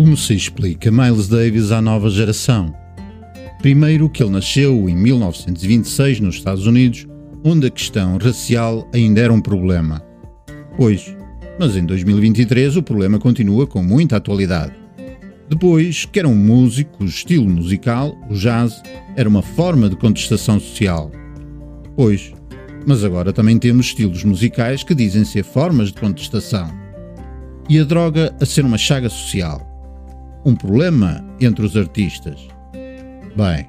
Como se explica Miles Davis à nova geração? Primeiro, que ele nasceu em 1926 nos Estados Unidos, onde a questão racial ainda era um problema. Pois, mas em 2023 o problema continua com muita atualidade. Depois, que era um músico cujo estilo musical, o jazz, era uma forma de contestação social. Pois, mas agora também temos estilos musicais que dizem ser formas de contestação. E a droga a ser uma chaga social. Um problema entre os artistas. Bem,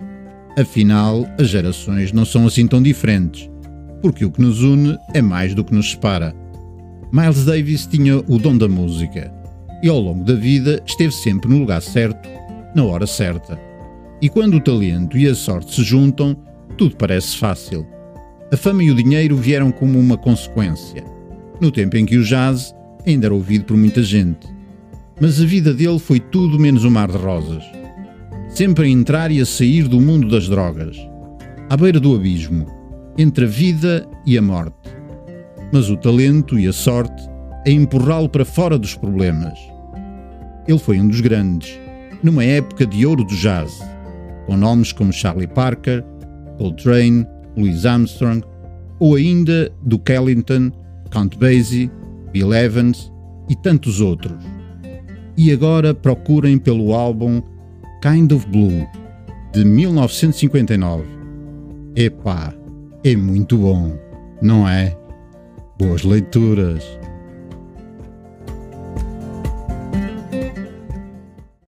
afinal, as gerações não são assim tão diferentes, porque o que nos une é mais do que nos separa. Miles Davis tinha o dom da música e ao longo da vida esteve sempre no lugar certo, na hora certa. E quando o talento e a sorte se juntam, tudo parece fácil. A fama e o dinheiro vieram como uma consequência, no tempo em que o jazz ainda era ouvido por muita gente. Mas a vida dele foi tudo menos um mar de rosas. Sempre a entrar e a sair do mundo das drogas, à beira do abismo, entre a vida e a morte. Mas o talento e a sorte a empurrá-lo para fora dos problemas. Ele foi um dos grandes, numa época de ouro do jazz, com nomes como Charlie Parker, Coltrane, Louis Armstrong ou ainda do Ellington, Count Basie, Bill Evans e tantos outros. E agora procurem pelo álbum Kind of Blue, de 1959. Epá, é muito bom, não é? Boas leituras!